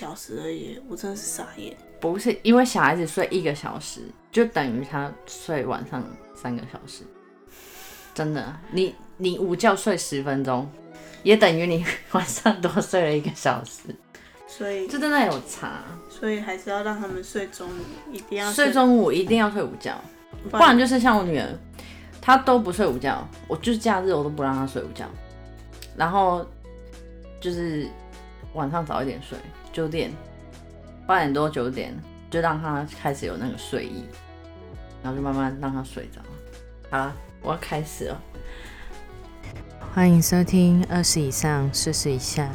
小时而已，我真的是傻眼。不是因为小孩子睡一个小时，就等于他睡晚上三个小时。真的，你你午觉睡十分钟，也等于你晚上多睡了一个小时，所以这真的有差。所以还是要让他们睡中午，一定要睡中午一定要睡午觉，不然就是像我女儿，她都不睡午觉，我就是假日我都不让她睡午觉，然后就是晚上早一点睡，九点八点多九点就让他开始有那个睡意，然后就慢慢让他睡着。好了，我要开始了。欢迎收听二十以上四十以下。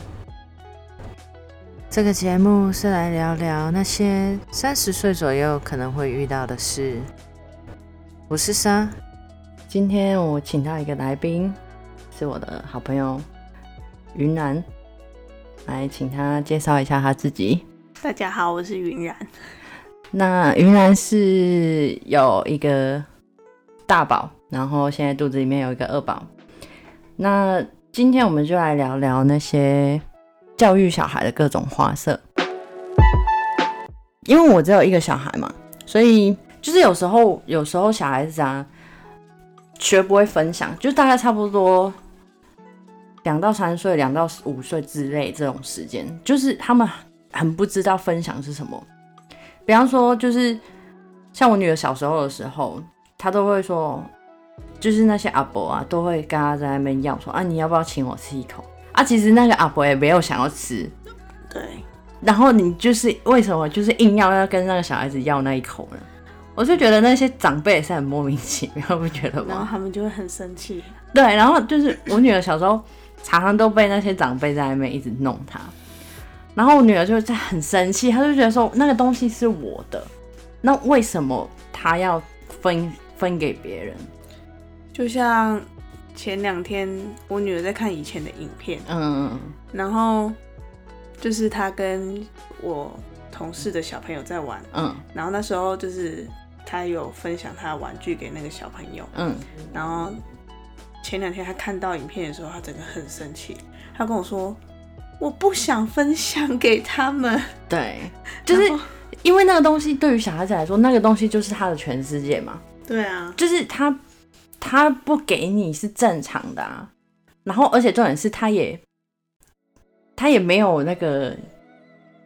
这个节目是来聊聊那些三十岁左右可能会遇到的事。我是莎，今天我请到一个来宾，是我的好朋友云南，来请他介绍一下他自己。大家好，我是云然。那云然是有一个大宝，然后现在肚子里面有一个二宝。那今天我们就来聊聊那些教育小孩的各种花色。因为我只有一个小孩嘛，所以就是有时候有时候小孩子啊学不会分享，就大概差不多两到三岁、两到五岁之类这种时间，就是他们很不知道分享是什么。比方说，就是像我女儿小时候的时候，她都会说，就是那些阿伯啊，都会跟她在那边要说啊，你要不要请我吃一口啊？其实那个阿伯也没有想要吃，对，然后你就是为什么就是硬要要跟那个小孩子要那一口呢？我就觉得那些长辈也是很莫名其妙，不觉得吗然后？他们就会很生气。对，然后就是我女儿小时候常常都被那些长辈在那边一直弄他，然后我女儿就在很生气，她就觉得说那个东西是我的，那为什么她要分分给别人？就像前两天我女儿在看以前的影片，嗯。然后就是她跟我同事的小朋友在玩，嗯。然后那时候就是她有分享她的玩具给那个小朋友，嗯，然后前两天他看到影片的时候，他整个很生气，他跟我说。我不想分享给他们，对，就是因为那个东西对于小孩子来说，那个东西就是他的全世界嘛。对啊，就是他他不给你是正常的啊，然后而且重点是他也他也没有那个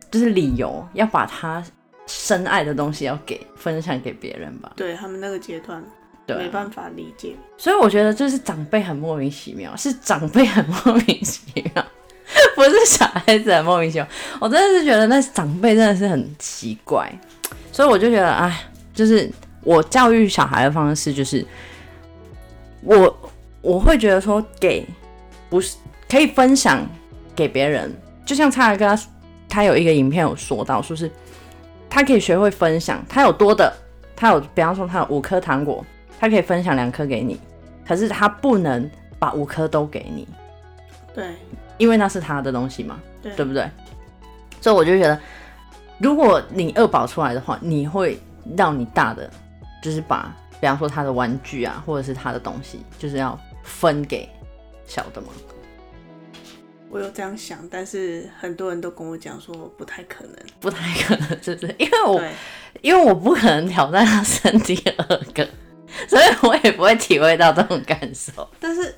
就是理由要把他深爱的东西要给分享给别人吧？对他们那个阶段对啊、没办法理解，所以我觉得就是长辈很莫名其妙，是长辈很莫名其妙，不是小孩子很莫名其妙。我真的是觉得那长辈真的是很奇怪，所以我就觉得，哎，就是我教育小孩的方式就是，我我会觉得说给不是可以分享给别人，就像蔡哥他他有一个影片有说到，说是他可以学会分享，他有多的，他有比方说他有五颗糖果。他可以分享两颗给你，可是他不能把五颗都给你，对因为那是他的东西嘛，对对不对？所以我就觉得，如果你二宝出来的话，你会让你大的，就是把，比方说他的玩具啊，或者是他的东西，就是要分给小的吗。我有这样想，但是很多人都跟我讲说不太可能。不太可能，是不是？因为我，因为我不可能挑战他生第二个，所以我也不会体会到这种感受。但是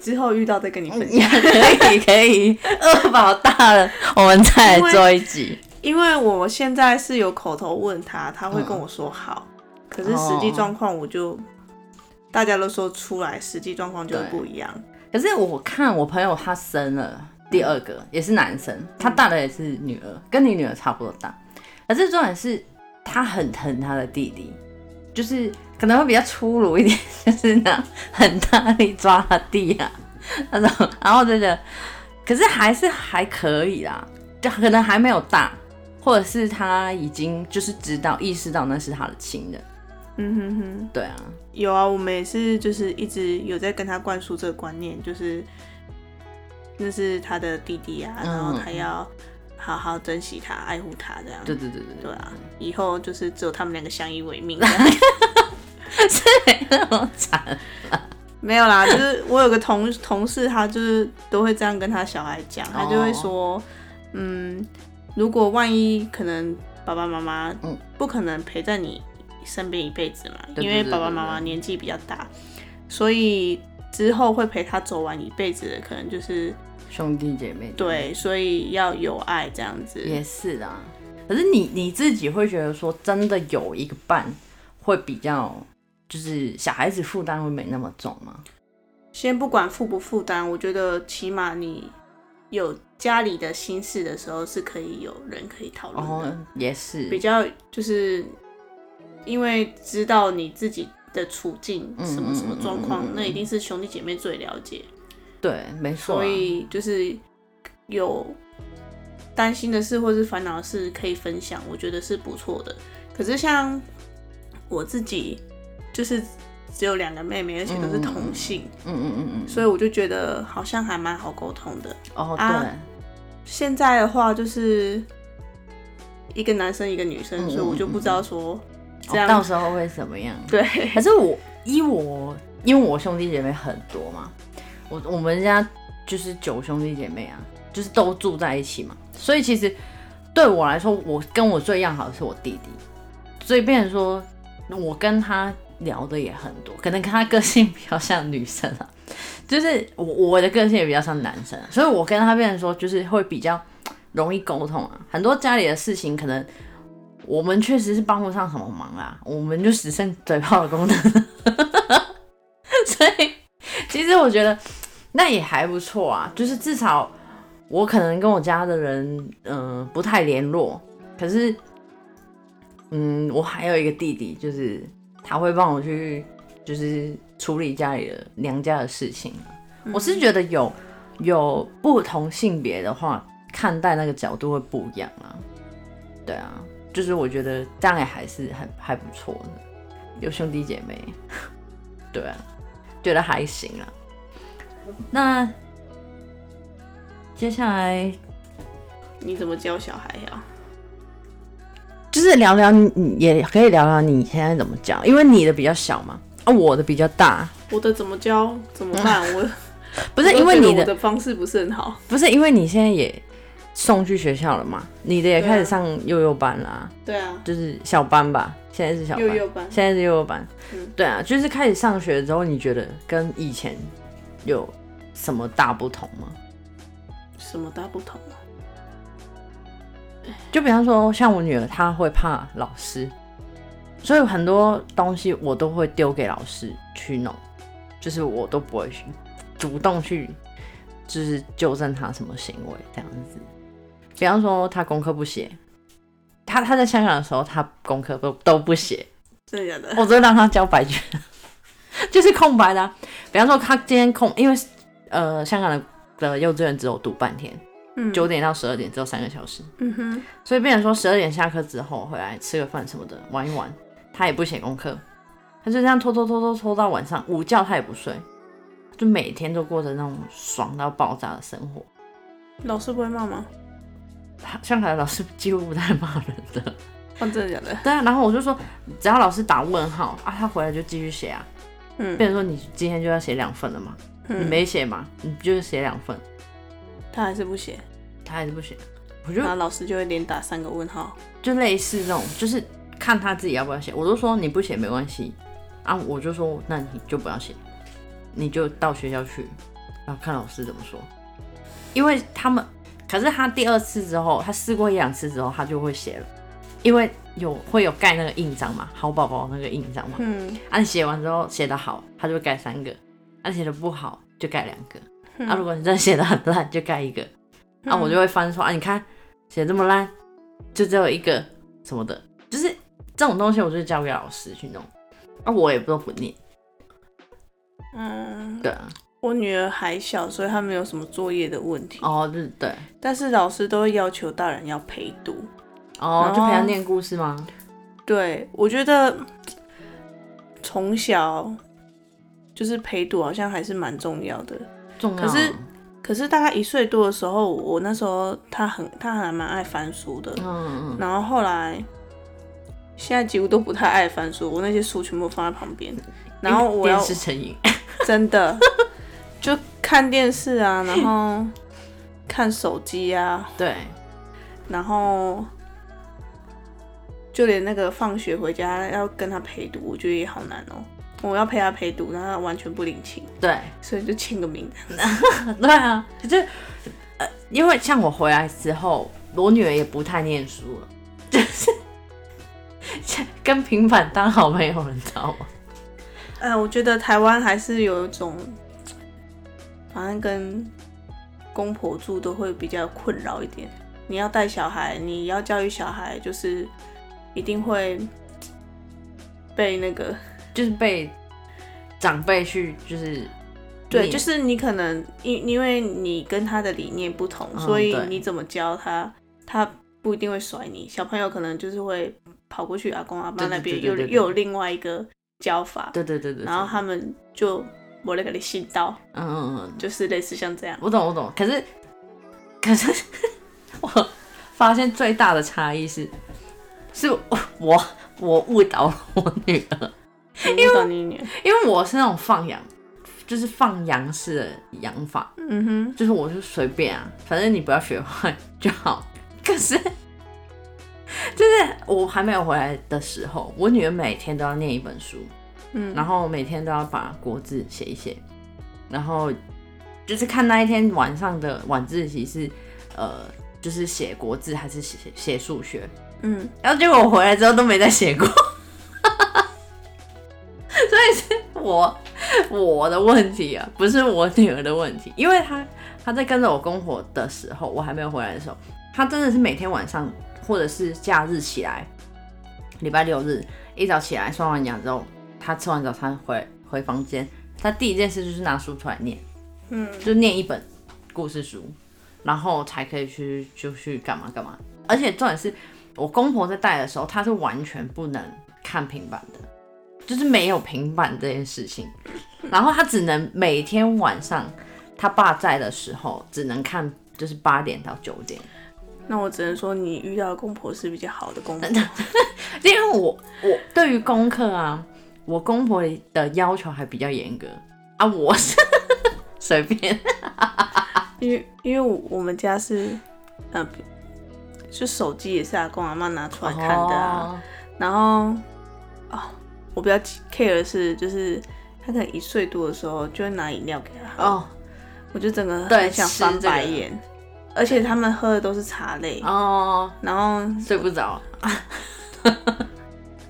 之后遇到再跟你分享。可以可以，二宝大了，我们再来做一集。因为我现在是有口头问他，他会跟我说好，可是实际状况我就、大家都说出来，实际状况就会不一样。可是我看我朋友他生了第二个，也是男生，他大的也是女儿，跟你女儿差不多大。可是重点是他很疼他的弟弟，就是可能会比较粗鲁一点，就是那很大力抓他弟啊那种，然后真的，可是还是还可以啦，就可能还没有大，或者是他已经就是知道意识到那是他的亲人，嗯哼哼，对啊，有啊，我们也是就是一直有在跟他灌输这个观念，就是那是他的弟弟啊，嗯然后他要好好珍惜他、爱护他这样。对对对对对啊，以后就是只有他们两个相依为命。这样。是没那么惨，没有啦，就是我有个同同事，他就是都会这样跟他小孩讲，他就会哦说，嗯，如果万一可能爸爸妈妈嗯。不可能陪在你身边一辈子嘛，因为爸爸妈妈年纪比较大，所以之后会陪他走完一辈子的，可能就是兄弟姐妹，对，所以要有爱这样子。也是啊。可是你你自己会觉得说，真的有一个伴会比较，就是小孩子负担会没那么重吗？先不管负不负担，我觉得起码你有家里的心事的时候，是可以有人可以讨论的。哦，也是，比较就是因为知道你自己的处境嗯什么什么状况嗯嗯嗯嗯，那一定是兄弟姐妹最了解，对，没错啊、所以就是有担心的事或是烦恼的事可以分享，我觉得是不错的。可是像我自己就是只有两个妹妹，而且都是同性，嗯嗯嗯嗯，所以我就觉得好像还蛮好沟通的。哦，啊对，现在的话就是一个男生一个女生，嗯所以我就不知道说这哦样、到时候会怎么样？对，可是我依我，因为我兄弟姐妹很多嘛，我我们家就是九兄弟姐妹啊，就是都住在一起嘛，所以其实对我来说，我跟我最要好的是我弟弟，所以变成说我跟他聊的也很多，可能跟他个性比较像女生啊，就是我我的个性也比较像男生、啊，所以我跟他变成说就是会比较容易沟通啊，很多家里的事情可能。我们确实是帮不上什么忙啦，我们就只剩嘴炮的功能，所以 其实我觉得那也还不错啊，就是至少我可能跟我家的人嗯、呃不太联络，可是嗯我还有一个弟弟，就是他会帮我去就是处理家里的娘家的事情啊、我是觉得有有不同性别的话，看待那个角度会不一样啊，对啊。就是我觉得这样也还是很还不错的，有兄弟姐妹，对啊，觉得还行啊。那接下来你怎么教小孩呀、就是聊聊你，也可以聊聊你现在怎么教，因为你的比较小嘛，啊，我的比较大，我的怎么教怎么办？我 不是因为你的方式不是很好。不是因为你现在也送去学校了嘛，你的也开始上幼幼班啦，对啊，就是小班吧，现在是小班，幼幼班现在是幼幼班，嗯对啊，就是开始上学之后，你觉得跟以前有什么大不同吗？什么大不同啊？就比方说，像我女儿，她会怕老师，所以很多东西我都会丢给老师去弄，就是我都不会去主动去，就是纠正她什么行为这样子。比方说，他功课不写，他他在香港的时候，他功课都都不写，真的？我只会让他交白卷，就是空白的啊、比方说，他今天空，因为呃，香港的的幼稚园只有读半天，嗯。九点到十二点只有三个小时。嗯哼，所以变成说十二点下课之后回来吃个饭什么的玩一玩，他也不写功课，他就这样拖拖拖拖拖到晚上，午觉他也不睡，就每天都过着那种爽到爆炸的生活。老师不会骂吗？他香港的老师几乎不太骂人的，哦，真的假的？对啊，然后我就说，只要老师打问号啊，他回来就继续写啊。嗯，变成说你今天就要写两份了嘛，你嗯没写嘛，你就是写两份，他还是不写，他还是不写，我就然后老师就会连打三个问号。就类似这种，就是看他自己要不要写。我都说你不写没关系啊，我就说那你就不要写，你就到学校去，然后看老师怎么说。因为他们，可是他第二次之后，他试过一两次之后，他就会写了，因为有会有盖那个印章嘛，好宝宝那个印章嘛。嗯，啊，你写完之后写的好，他就会盖三个；啊，写的不好就盖两个。嗯啊，如果你真的写的很烂，就盖一个。啊，我就会翻说啊，你看写这么烂，就只有一个什么的，就是这种东西，我就交给老师去弄。啊，我也不都不念，嗯，对啊，我女儿还小，所以她没有什么作业的问题，哦，对对，但是老师都会要求大人要陪读。哦，就陪她念故事吗？对，我觉得从小就是陪读好像还是蛮重要的。重要。可是可是大概一岁多的时候，我那时候她很他还蛮爱翻书的，嗯嗯然后后来现在几乎都不太爱翻书，我那些书全部放在旁边，然后我要电视成瘾，真的就看电视啊，然后看手机啊，对，然后就连那个放学回家要跟他陪读，我觉得也好难哦。我要陪他陪读，然后他完全不领情，对，所以就签个名。对啊，就呃，因为像我回来之后，我女儿也不太念书了，就 是跟平板当好朋友，你知道吗？呃，我觉得台湾还是有一种，反正跟公婆住都会比较困扰一点。你要带小孩，你要教育小孩，就是一定会被那个，就是被长辈去，就是对，就是你可能因因为你跟他的理念不同，嗯所以你怎么教他，他不一定会甩你。小朋友可能就是会跑过去阿公阿妈那边，又又有另外一个教法，对对对对，然后他们就我那个你信到，嗯就是类似像这样。我懂我懂，可是可是 我发现最大的差异是，是我我我误导了我女儿，因为你女，因为我是那种放养，就是放羊式的养法，嗯哼，就是我就随便啊，反正你不要学坏就好。可是就是我还没有回来的时候，我女儿每天都要念一本书，嗯，然后每天都要把国字写一写，然后就是看那一天晚上的晚自习是呃，就是写国字还是写写数学，嗯，然后结果我回来之后都没再写过，所以是我我的问题啊，不是我女儿的问题，因为她她在跟着我公婆的时候，我还没有回来的时候，她真的是每天晚上或者是假日起来，礼拜六日一早起来刷完牙之后，她吃完早餐回回房间，他第一件事就是拿书出来念，嗯，就念一本故事书，然后才可以去就去干嘛干嘛。而且重点是我公婆在带的时候，她是完全不能看平板的，就是没有平板这件事情。然后他只能每天晚上他爸在的时候，只能看就是八点到九点。那我只能说你遇到的公婆是比较好的公婆，因为我我对于功课啊，我公婆的要求还比较严格。啊，我是随便。因为因为我我们家是，呃，就手机也是阿公阿妈拿出来看的啊，哦。然后啊、我比较 care 的是，就是他可能一岁多的时候就会拿饮料给他喝，哦。我就整个对很想翻白眼，而且他们喝的都是茶类，哦，然后睡不着。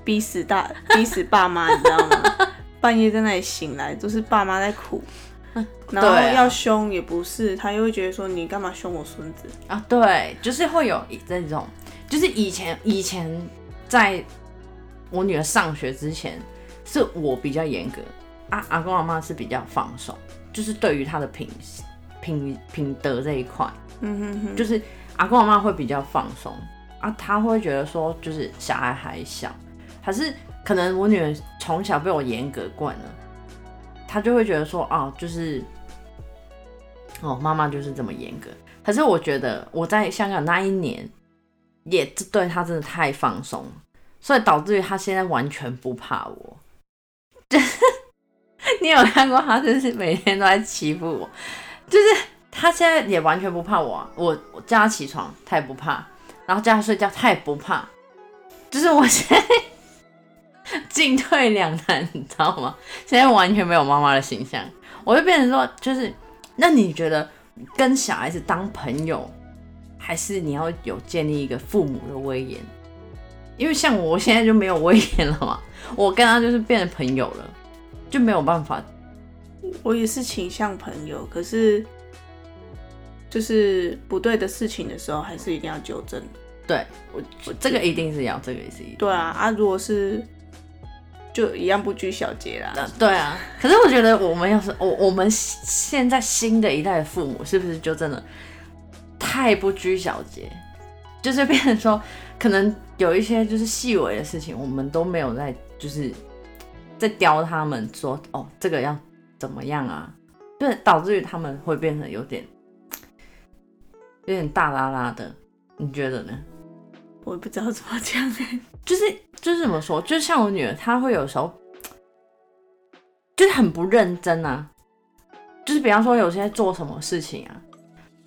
逼死大逼死爸妈，你知道吗？半夜在那里醒来，都是爸妈在哭，然后要凶也不是，他又会觉得说你干嘛凶我孙子？啊，对，就是会有这种，就是以前以前在我女儿上学之前，是我比较严格，啊，阿公阿妈是比较放手，就是对于她的品品品德这一块，嗯哼哼，就是阿公阿妈会比较放松啊，他会觉得说，就是小孩还小，可是可能我女儿从小被我严格惯了，她就会觉得说，哦，就是哦，妈妈就是这么严格。可是我觉得我在香港那一年，也对她真的太放松，所以导致于她现在完全不怕我。你有看过她，就是每天都在欺负我，就是她现在也完全不怕我。我我叫她起床，她也不怕；然后叫她睡觉，她也不怕。就是我现在 进退两难，你知道吗？现在完全没有妈妈的形象，我就变成说，就是那你觉得跟小孩子当朋友，还是你要有建立一个父母的威严？因为像我现在就没有威严了嘛，我跟他就是变成朋友了，就没有办法。我也是倾向朋友，可是就是不对的事情的时候，还是一定要纠正。对我，我这个一定是要，这个也是一定。对啊，啊，如果是就一样不拘小节啦。呃对啊，可是我觉得我们要是我我们现在新的一代的父母，是不是就真的太不拘小节？就是变成说，可能有一些就是细微的事情，我们都没有在就是在教他们说哦，这个要怎么样啊？就是导致于他们会变成有点有点大拉拉的，你觉得呢？我也不知道怎么讲哎。就是就是怎么说，就像我女儿，她会有时候就是很不认真啊。就是比方说，有些做什么事情啊，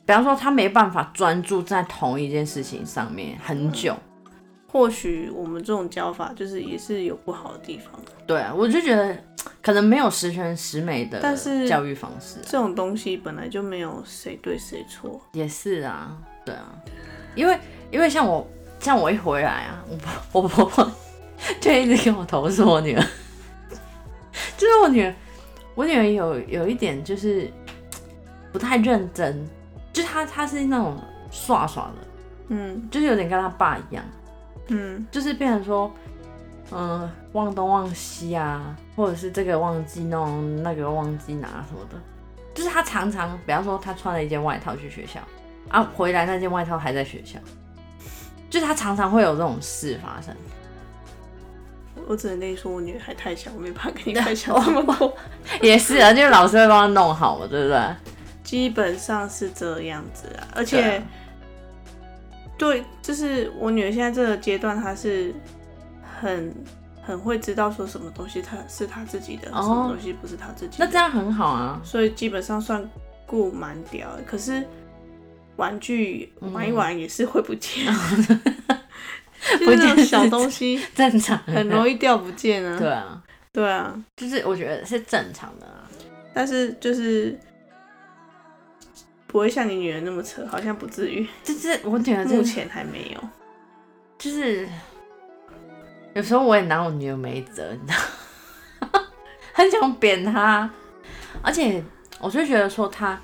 比方说她没办法专注在同一件事情上面很久。或许我们这种教法就是也是有不好的地方，对啊，我就觉得可能没有十全十美的但是教育方式啊、这种东西本来就没有谁对谁错。也是啊，对啊，因为因为像我像我一回来啊，我婆我婆婆就一直跟我投诉我女儿，就是我女儿，我女儿有有一点就是不太认真，就她她是那种耍耍的，嗯就是有点跟她爸一样，嗯就是变成说，嗯、忘东忘西啊，或者是这个忘记弄，那个忘记拿什么的。就是她常常，比方说她穿了一件外套去学校，啊，回来那件外套还在学校，就是他常常会有这种事发生。我只能跟你说，我女儿还太小，我没办法跟你分享这么多。也是啊，就是老师会帮他弄好嘛，对不对？基本上是这样子啊，而且啊对，就是我女儿现在这个阶段，她是很很会知道说什么东西她是她自己的，哦什么东西不是她自己的。那这样很好啊。所以基本上算顾蛮屌的。可是玩具嗯玩一玩也是会不见，不就是小东西正常，很容易掉不见啊。对啊，对啊，就是我觉得是正常的啊。但是就是不会像你女儿那么扯，好像不至于，就是我女儿目前还没有。就是有时候我也拿我女儿没辙，你知道，很想扁她，而且我就觉得说她，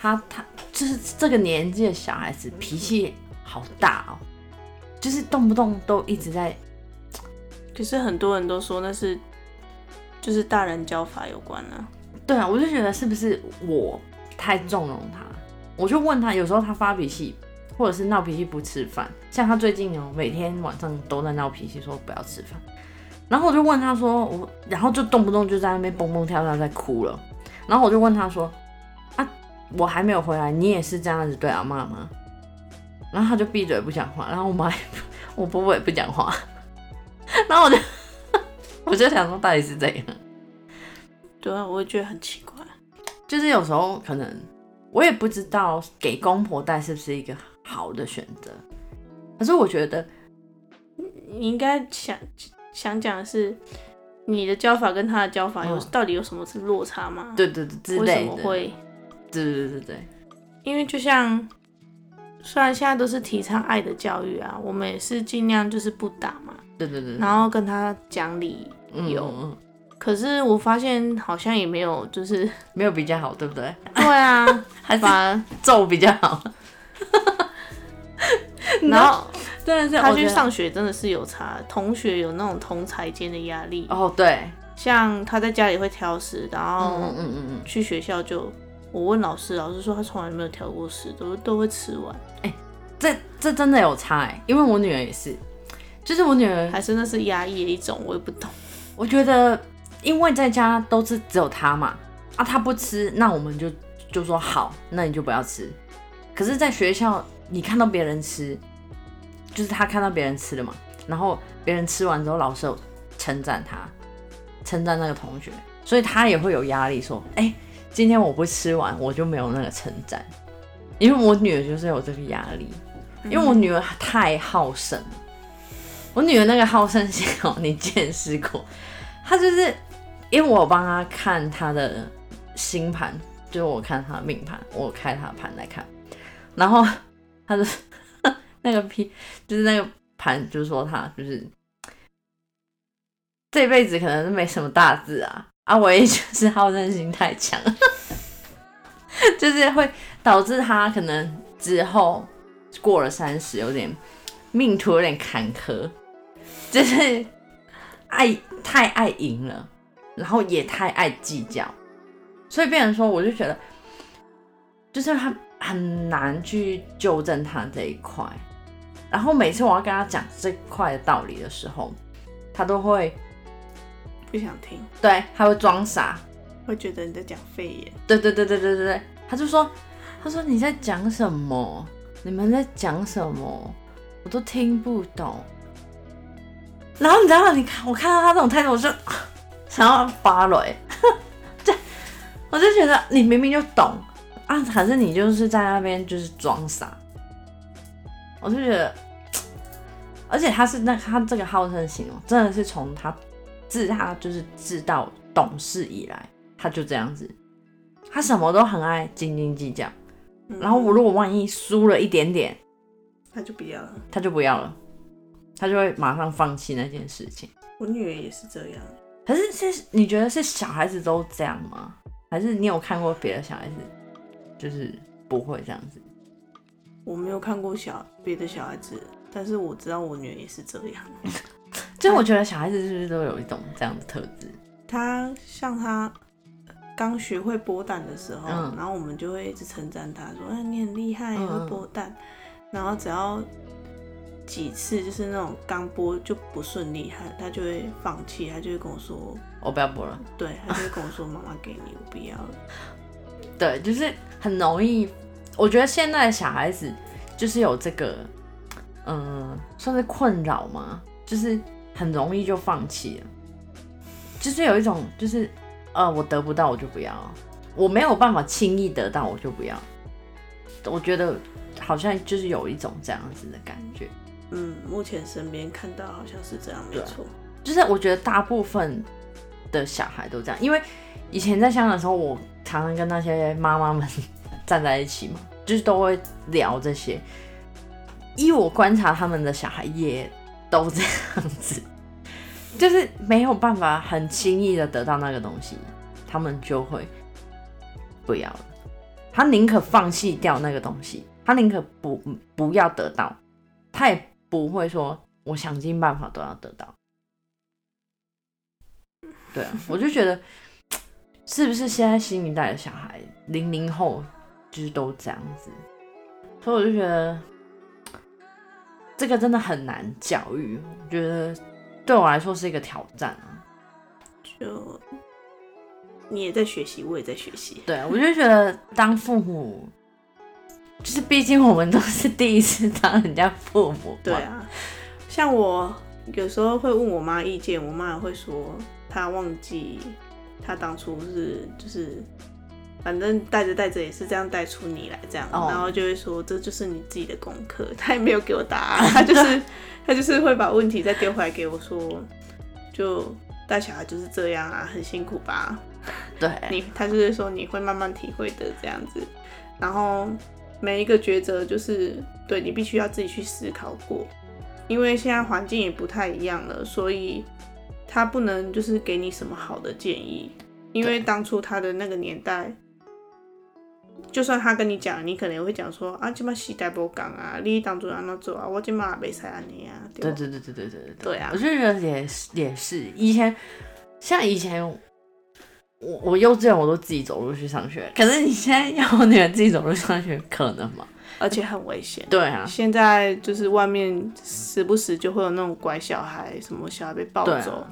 她她就是这个年纪的小孩子脾气好大哦，就是动不动都一直在，可是很多人都说那是就是大人教法有关啊。对啊，我就觉得是不是我太纵容他？我就问他，有时候他发脾气。或者是闹脾气不吃饭，像他最近哦，每天晚上都在闹脾气，说不要吃饭。然后我就问他说，我然后就动不动就在那边蹦蹦跳跳在哭了。然后我就问他说，啊，我还没有回来，你也是这样子对阿妈吗？然后他就闭嘴不讲话，然后我妈我婆婆也不讲话。然后我就 我就想说，到底是怎样？对啊，我也觉得很奇怪。就是有时候可能我也不知道给公婆带是不是一个好的选择，可是我觉得你应该想想讲的是，你的教法跟他的教法有、嗯到底有什么是落差吗？对对对之为什类的，么会？对对对对对，因为就像，虽然现在都是提倡爱的教育啊，我们也是尽量就是不打嘛，对对对，然后跟他讲理。嗯有嗯嗯可是我发现好像也没有，就是 没有比较好，对不对？对啊，还是反而揍比较好。然后真的是他去上学真的是有差，同学有那种同才间的压力。哦，对，像他在家里会挑食，然嗯后嗯嗯嗯去学校就，我问老师，老师说他从来没有挑过食，都都会吃完，嗯，这这真的有差哎，因为我女儿也是，就是我女儿，还是那是压抑的一种，我也不懂。我觉得因为在家都是只有她嘛，啊，她不吃，那我们就就说好，那你就不要吃。可是，在学校你看到别人吃，就是她看到别人吃了嘛，然后别人吃完之后，老师有称赞她，称赞那个同学，所以她也会有压力，说，哎、今天我不吃完，我就没有那个称赞。因为我女儿就是有这个压力，因为我女儿太好胜了。我女儿那个好胜心哦，你见识过？她就是因为我帮她看她的星盘，就是我看她的命盘，我开她的盘来看，然后她的 那个批，就是那个盘，就是说她就是这辈子可能是没什么大志啊，啊，我也就是好胜心太强，就是会导致他可能之后过了三十，有点命途有点坎坷，就是爱太爱赢了，然后也太爱计较，所以变成说，我就觉得，就是他很难去纠正他这一块。然后每次我要跟他讲这块的道理的时候，他都会不想听，对，他会装傻，会觉得你在讲肺炎。对对对对对对对，他就说，他说你在讲什么？你们在讲什么？我都听不懂。然后你知道，你看我看到他这种态度，我就 想要发了、欸，这我就觉得你明明就懂啊，可是你就是在那边就是装傻，我就觉得，而且他是那他这个好胜心哦，真的是从他自他就是自到懂事以来，他就这样子，他什么都很爱斤斤计较，嗯然后我如果万一输了一点点，他就不要了。他就不要了，他就会马上放弃那件事情。我女儿也是这样，可是是你觉得是小孩子都这样吗？还是你有看过别的小孩子就是不会这样子？我没有看过小别的小孩子，但是我知道我女儿也是这样。就我觉得小孩子是不是都有一种这样的特质？他像他刚学会剥蛋的时候，嗯然后我们就会一直称赞他说：“哎，你很厉害，嗯会剥蛋。然后只要几次就是那种刚剥就不顺利，他他就会放弃，他就会跟我说，我不要播了。对，他就会跟我说：“妈妈给你，我不要了。对，就是很容易。我觉得现在的小孩子就是有这个，嗯、算是困扰吗？就是很容易就放弃了，就是有一种就是，呃，我得不到我就不要，我没有办法轻易得到我就不要。我觉得好像就是有一种这样子的感觉。”嗯，目前身边看到好像是这样，没错。就是我觉得大部分的小孩都这样，因为以前在香港的时候，我常常跟那些妈妈们 站在一起嘛，就是都会聊这些。依我观察，他们的小孩也都这样子，就是没有办法很轻易的得到那个东西，他们就会不要了。他宁可放弃掉那个东西，他宁可不不要得到，他也不会说我想尽办法都要得到。对啊，我就觉得是不是现在新一代的小孩，零零后就是都这样子，所以我就觉得这个真的很难教育，我觉得对我来说是一个挑战啊。就你也在学习，我也在学习。对，我就觉得当父母，就是毕竟我们都是第一次当人家父母，对啊，像我有时候会问我妈意见，我妈也会说她忘记她当初是就是。反正带着带着也是这样带出你来，这样哦然后就会说这就是你自己的功课。他也没有给我答案，他就是 他就是会把问题再丢回来给我说，就带小孩就是这样啊，很辛苦吧？对，你他就是说你会慢慢体会的这样子，然后每一个抉择就是对你必须要自己去思考过，因为现在环境也不太一样了，所以他不能就是给你什么好的建议，因为当初他的那个年代。就算他跟你讲，你可能会讲说啊，今妈时代不讲啊，你当初要那做啊，我他也没想安尼啊。对对对对对对对。对啊，我觉得也是也是。以前像以前，我我幼稚园我都自己走路去上学，可是你现在要女儿自己走路上学可能吗？而且很危险。对啊，现在就是外面时不时就会有那种拐小孩，什么小孩被抱走。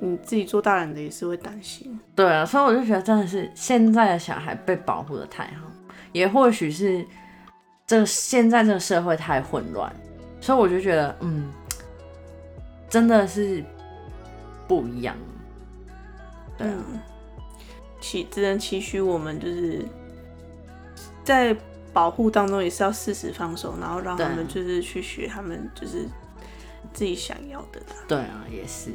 你自己做大人的也是会担心。对啊，所以我就觉得真的是现在的小孩被保护的太好，也或许是这现在这个社会太混乱，所以我就觉得嗯，真的是不一样。对啊，嗯，期只能期许我们就是在保护当中也是要适时放手，然后让他们就是去学他们就是自己想要的。对啊，也是，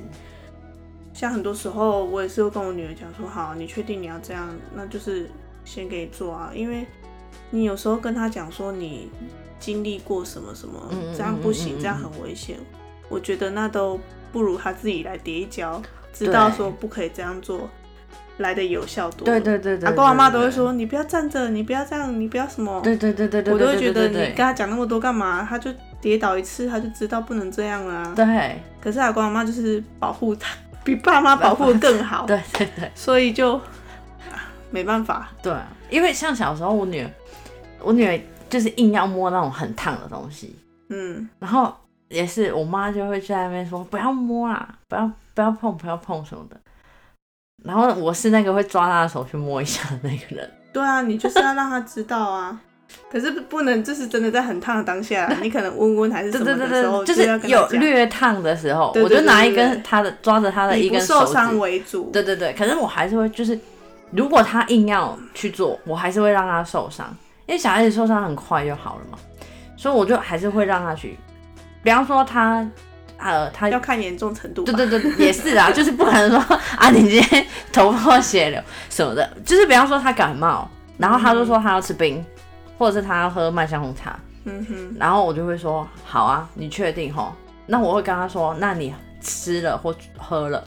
像很多时候，我也是会跟我女儿讲说，好，你确定你要这样，那就是先给你做啊，因为你有时候跟她讲说你经历过什么什么，这样不行，这样很危险，我觉得那都不如她自己来跌一跤，知道说不可以这样做，来的有效多。对对对对，阿公阿妈都会，说，你不要站着，你不要这样，你不要什么。对对对对对，我都会觉得你跟他讲那么多干嘛？他就跌倒一次，他就知道不能这样了、啊。对可是阿公阿妈就是保护他，比爸妈保护的更好，对对对所以就、啊没办法。对啊，因为像小时候我女儿，我女儿就是硬要摸那种很烫的东西，嗯，然后也是我妈就会在那边说不要摸啊，不要不要碰，不要碰什么的。然后我是那个会抓她的手去摸一下的那个人。对啊，你就是要让她知道啊。可是不能，就是真的在很烫的当下，你可能温温还是什么的时候，对，就是有略烫的时候，我就拿一根他的抓着他的一根手指，受伤为主。对对对。可是我还是会就是如果他硬要去做，我还是会让他受伤，因为小孩子受伤很快就好了嘛，所以我就还是会让他去。比方说他，呃，他要看严重程度。对对对，也是啊，就是不可能说啊，你今天头破血流什么的，就是比方说他感冒，然后他就说他要吃冰，或者是他要喝麦香红茶，嗯哼，然后我就会说好啊，你确定吼？那我会跟他说，那你吃了或喝了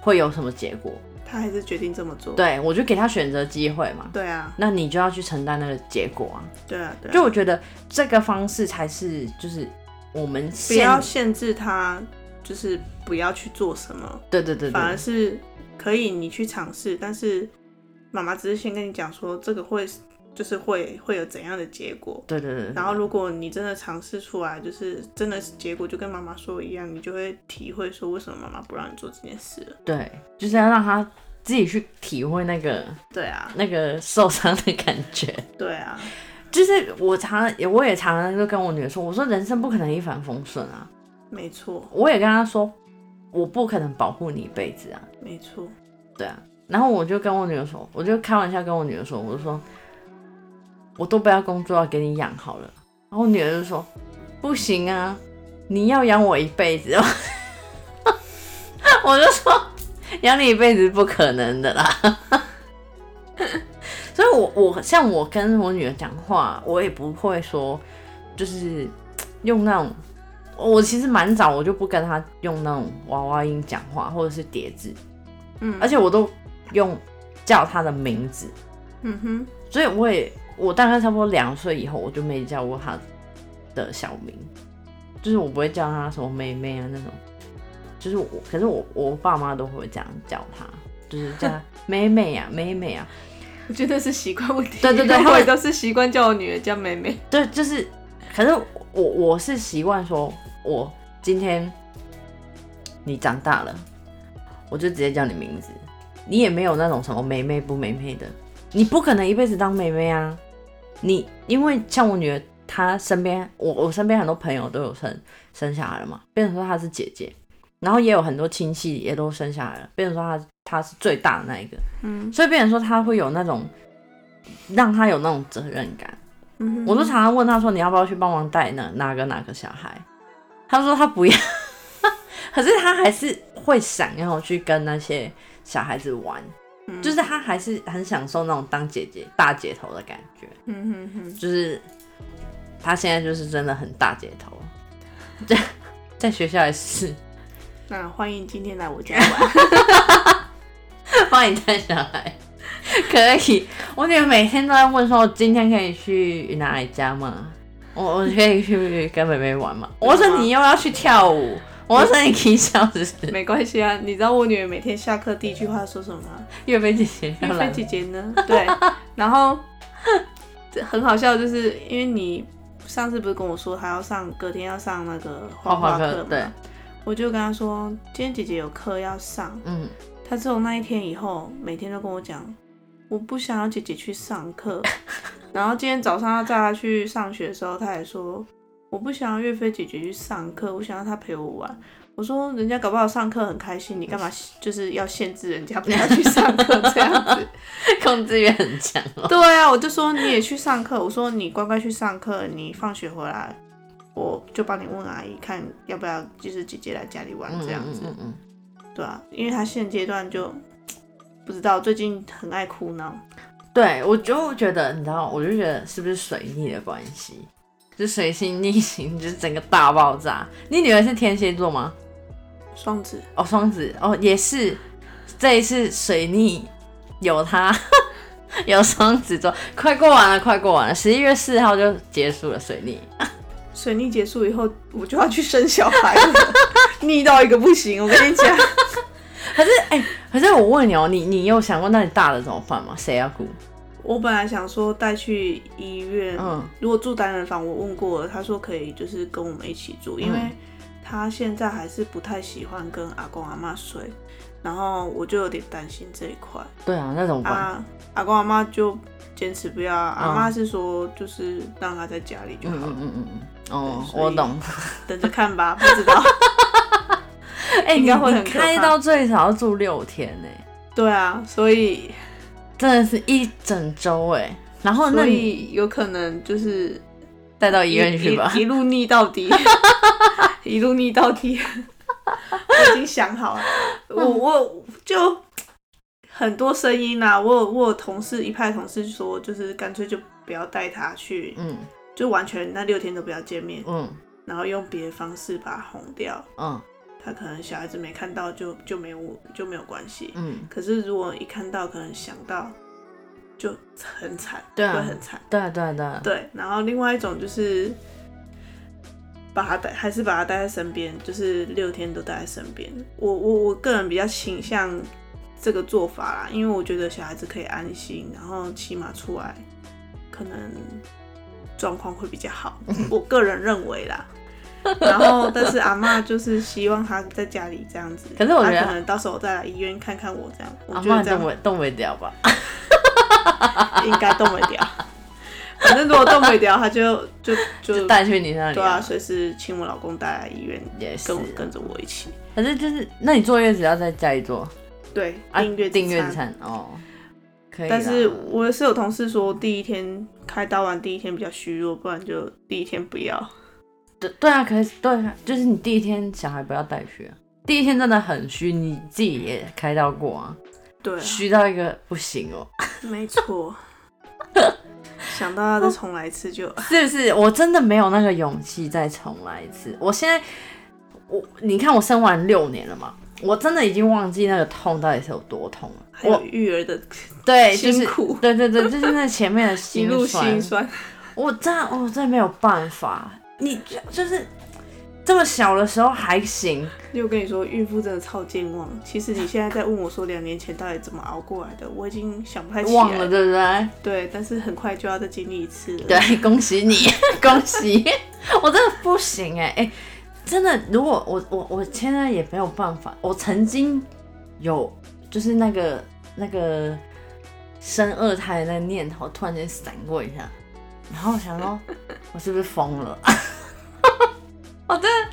会有什么结果？他还是决定这么做。对我就给他选择机会嘛，对啊，那你就要去承担那个结果啊。对啊，对啊。就我觉得这个方式才是就是我们不要限制他，就是不要去做什么，对对对反而是可以你去尝试，但是妈妈只是先跟你讲说这个会就是会会有怎样的结果。对对对对，然后，如果你真的尝试出来，就是真的是结果就跟妈妈说一样，你就会体会说为什么妈妈不让你做这件事了。对，就是要让他自己去体会那个对啊，那个受伤的感觉。对啊，就是我常也我也常常就跟我女儿说，我说人生不可能一帆风顺啊，没错，我也跟她说，我不可能保护你一辈子啊，没错，对啊。然后我就跟我女儿说，我就开玩笑跟我女儿说，我就说，我都不要工作，要给你养好了。然后我女儿就说，不行啊，你要养我一辈子。我就说，养你一辈子是不可能的啦。所以我，我像我跟我女儿讲话，我也不会说，就是用那种，我其实蛮早我就不跟她用那种娃娃音讲话，或者是叠字，嗯，而且我都用叫她的名字，嗯哼，所以我也我大概差不多两岁以后，我就没叫过她的小名，就是我不会叫她什么妹妹啊那种，就是我，可是我我爸妈都会这样叫她，就是叫她 妹妹啊妹妹啊，我觉得是习惯问题。对对对他们都是习惯叫我女儿叫妹妹。对，就是，可是我我是习惯说，我今天你长大了，我就直接叫你名字，你也没有那种什么妹妹不妹妹的，你不可能一辈子当妹妹啊。你因为像我女儿，她身边我我身边很多朋友都有生生下来了嘛，变成说她是姐姐，然后也有很多亲戚也都生下来了，变成说她她是最大的那一个，嗯所以变成说她会有那种让她有那种责任感。嗯，我都常常问她说：“你要不要去帮忙带哪哪个哪个小孩？”她说她不要，可是她还是会想要去跟那些小孩子玩，嗯就是他还是很享受那种当姐姐大姐头的感觉，嗯哼哼，就是他现在就是真的很大姐头，在在学校也是 那欢迎今天来我家玩。欢迎带小孩，可以。我女儿每天都在问说：“今天可以去哪里家吗？我我可以去跟妹妹玩吗？”我说：“你又要去跳舞。”我说：“你可以笑是不是？没关系啊，你知道我女儿每天下课第一句话说什么吗？岳飞姐姐要来岳飞姐姐呢？对，然后这很好笑，就是因为你上次不是跟我说她要上隔天要上那个画画画课课嘛，对，我就跟她说今天姐姐有课要上，嗯，她从那一天以后每天都跟我讲，我不想要姐姐去上课，然后今天早上要载她去上学的时候，她也说我不想要岳飞姐姐去上课，我想要她陪我玩。我说人家搞不好上课很开心，你干嘛就是要限制人家不要去上课这样子？控制欲很强哦。对啊，我就说你也去上课，我说你乖乖去上课，你放学回来，我就帮你问阿姨看要不要，就是姐姐来家里玩嗯这样子，嗯嗯对啊，因为她现阶段就不知道最近很爱哭闹，对，我就觉得你知道，我就觉得是不是水逆的关系？就水星逆行，就是整个大爆炸。你女儿是天蝎座吗？双子哦，双子哦，也是这一次水逆有他 有双子座，快过完了，快过完了，十一月四号就结束了水逆。水逆结束以后，我就要去生小孩了，逆到一个不行，我跟你讲。可是哎、可是我问你哦，你你有想过那你大的怎么办吗？谁要顾？我本来想说带去医院，嗯如果住单人房，我问过了，他说可以，就是跟我们一起住，因为嗯他现在还是不太喜欢跟阿公阿妈睡，然后我就有点担心这一块。对啊，那怎么办？啊，阿公阿妈就坚持不要，嗯阿妈是说就是让他在家里就嗯好了，嗯嗯嗯嗯，哦我懂。等着看吧，不知道。哎、应该会你很开到最少要住六天呢、对啊，所以真的是一整周哎。然后那所你以有可能就是带到医院去吧。一，路逆到底，一路逆到底。我已经想好了，我我就很多声音啦、我有我有同事一派同事说，就是干脆就不要带他去，嗯。就完全那六天都不要见面，嗯。然后用别的方式把他哄掉。嗯他可能小孩子没看到就就没有就没有关系，嗯，可是如果一看到，可能想到就很惨，对啊会很惨。对啊对啊对啊，对，然后另外一种就是把他带，还是把他带在身边，就是六天都带在身边。我我我个人比较倾向这个做法啦，因为我觉得小孩子可以安心，然后起码出来可能状况会比较好。我个人认为啦。然后，但是阿妈就是希望他在家里这样子。可是我觉得可能到时候再来医院看看我这样，我觉得这样动不动不掉吧？应该动不掉。反正如果动不掉，他就就就就带去你那里对啊，随时请我老公带来医院，也是跟我跟着我一起。反正就是，那你坐月子要在家里坐对，啊？订阅订阅餐。餐哦，可以。但是我是有同事说，第一天开刀完第一天比较虚弱，不然就第一天不要。对对啊，可是对啊，就是你第一天小孩不要带去啊。第一天真的很虚，你自己也开到过啊，对啊，虚到一个不行哦，没错。想到要再重来一次就，是不是？我真的没有那个勇气再重来一次。我现在，我你看我生完六年了嘛，我真的已经忘记那个痛到底是有多痛了。我育儿的对，就是辛苦对对对，就是那前面的 一辛路酸心酸。我真的，我真的没有办法。你就就是这么小的时候还行，就跟你说，孕妇真的超健忘。其实你现在在问我说两年前到底怎么熬过来的，我已经想不太起来忘了对不对？对，但是很快就要再经历一次了。对，恭喜你，恭喜！我真的不行哎、哎、真的，如果我我我现在也没有办法，我曾经有就是那个那个生二胎的那个念头突然间闪过一下，然后想说，我是不是疯了？我 真的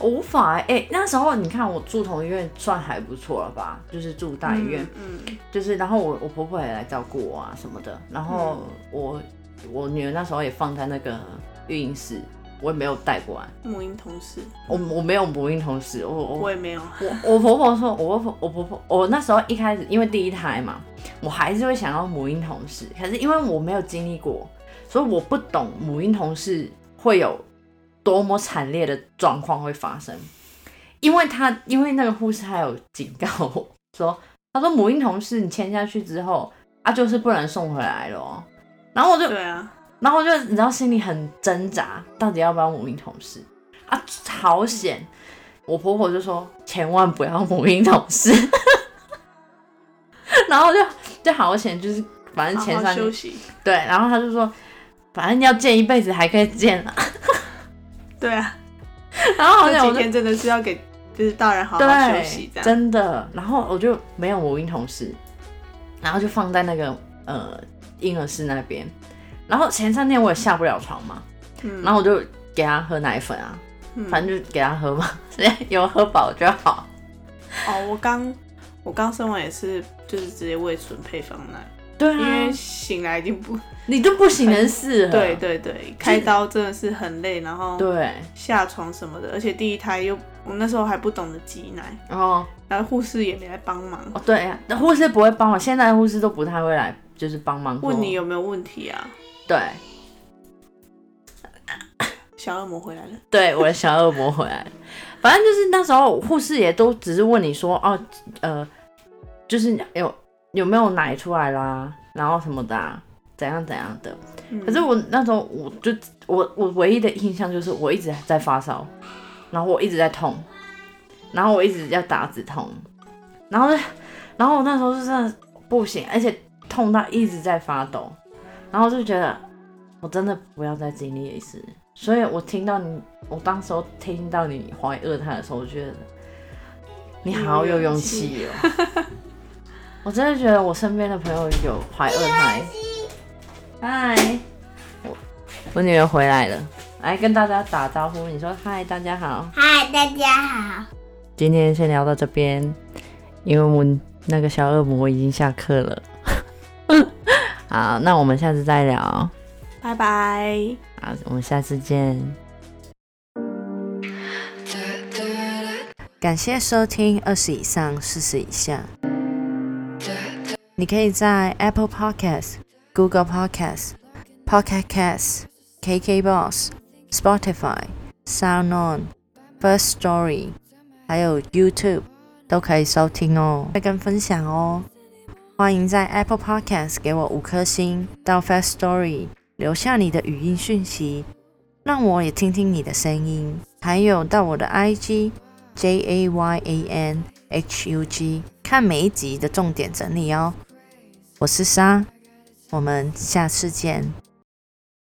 无法哎、欸那时候你看我住同医院算还不错了吧？就是住大医院，嗯，嗯就是，然后我我婆婆也来照顾我啊什么的，然后嗯我我女儿那时候也放在那个育婴室，我也没有带过来，母婴同事，我我没有母婴同事，我我我也没有。我我婆婆说，我婆婆我婆婆我那时候一开始因为第一胎嘛，我还是会想要母婴同事，可是因为我没有经历过，所以我不懂母婴同事会有多么惨烈的状况会发生，因为他因为那个护士还有警告我说，他说母婴同事你签下去之后啊，就是不能送回来了哦，然后我就对啊，然后我就你知道心里很挣扎，到底要不要母婴同事啊？好险！我婆婆就说千万不要母婴同事，然后就就好险，就是反正前三年休息。对，然后他就说反正要见一辈子还可以见啊，对啊，然后好像这几天真的是要给就是大人好好休息，对，这样。真的，然后我就没有母婴同事，然后就放在那个呃婴儿室那边，然后前三天我也下不了床嘛，嗯。然后我就给他喝奶粉啊，嗯。反正就给他喝嘛，有喝饱就好。哦，我刚我刚生完也是，就是直接喂纯配方奶，对啊因为啊，醒来已经不你都不省人事了。对对对，开刀真的是很累，然后对，下床什么的，而且第一胎又我那时候还不懂得挤奶，然后然后护士也没来帮忙，哦对啊，那护士不会帮我，现在的护士都不太会来，就是帮忙说。问你有没有问题啊？对小恶魔回来了，对，我的小恶魔回来了。反正就是那时候护士也都只是问你说哦，呃，就是有有没有奶出来啦，然后什么的、啊，怎样怎样的。嗯可是我那时候我就我我唯一的印象就是我一直在发烧，然后我一直在痛，然后我一直要打止痛，然后就 然后我那时候是真的不行，而且痛到一直在发抖，然后就觉得我真的不要再经历一次。所以我听到你，我当时候听到你怀二胎的时候，我觉得你好有勇气哦。我真的觉得我身边的朋友有怀二胎。嗨，我我女儿回来了，来跟大家打招呼。你说嗨，大家好。嗨，大家好。今天先聊到这边，因为我们那个小恶魔已经下课了。好，那我们下次再聊。拜拜。好，我们下次见。感谢收听二十以上四十以下。你可以在 Apple Podcast、Google Podcast、Pocket Cast、KKBox、Spotify、Sound On、First Story，还有 YouTube 都可以收听哦，会跟分享哦。欢迎在 Apple Podcast 给我五颗星，到 First Story 留下你的语音讯息，让我也听听你的声音。还有到我的 IG J A Y A N H U G 看每一集的重点整理哦。我是莎，我们下次见。